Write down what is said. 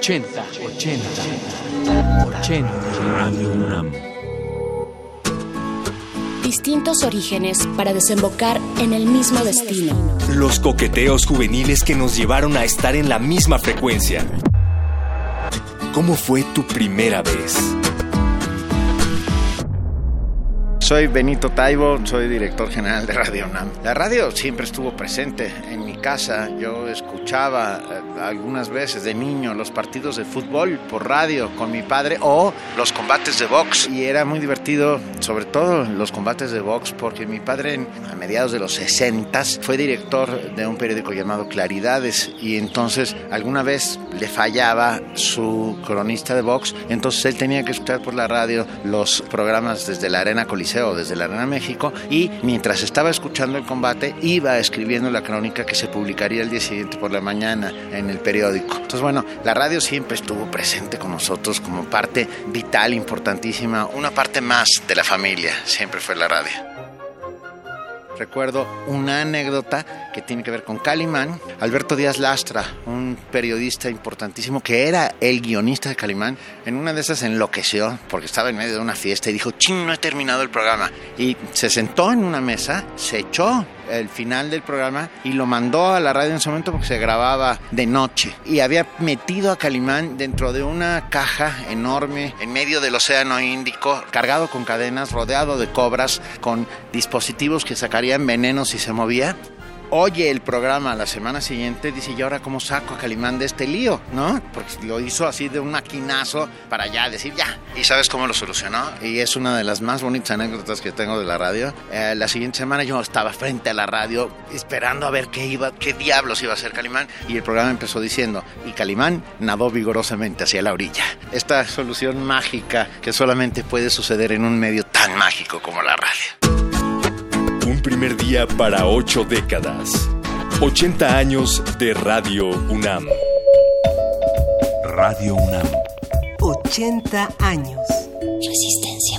80, 80, 80. Radio UNAM. Distintos orígenes para desembocar en el mismo destino. Los coqueteos juveniles que nos llevaron a estar en la misma frecuencia. ¿Cómo fue tu primera vez? Soy Benito Taibo, soy director general de Radio UNAM. La radio siempre estuvo presente en mi casa. Yo escuchaba eh, algunas veces de niño los partidos de fútbol por radio con mi padre o los combates de box. Y era muy divertido, sobre todo los combates de box, porque mi padre a mediados de los 60 fue director de un periódico llamado Claridades y entonces alguna vez le fallaba su cronista de box, entonces él tenía que escuchar por la radio los programas desde la Arena Coliseo desde la Arena México y mientras estaba escuchando el combate iba escribiendo la crónica que se publicaría el día siguiente por la mañana en el periódico. Entonces bueno, la radio siempre estuvo presente con nosotros como parte vital, importantísima, una parte más de la familia, siempre fue la radio recuerdo una anécdota que tiene que ver con Calimán. Alberto Díaz Lastra, un periodista importantísimo que era el guionista de Calimán, en una de esas enloqueció porque estaba en medio de una fiesta y dijo, ching, no he terminado el programa. Y se sentó en una mesa, se echó el final del programa y lo mandó a la radio en ese momento porque se grababa de noche. Y había metido a Calimán dentro de una caja enorme en medio del Océano Índico, cargado con cadenas, rodeado de cobras, con dispositivos que sacarían veneno si se movía oye el programa la semana siguiente, dice, ¿y ahora cómo saco a Calimán de este lío? ¿No? Porque lo hizo así de un maquinazo para ya decir, ya. ¿Y sabes cómo lo solucionó? Y es una de las más bonitas anécdotas que tengo de la radio. Eh, la siguiente semana yo estaba frente a la radio esperando a ver qué iba, qué diablos iba a hacer Calimán. Y el programa empezó diciendo, y Calimán nadó vigorosamente hacia la orilla. Esta solución mágica que solamente puede suceder en un medio tan mágico como la radio. Un primer día para ocho décadas. 80 años de Radio UNAM. Radio UNAM. 80 años. Resistencia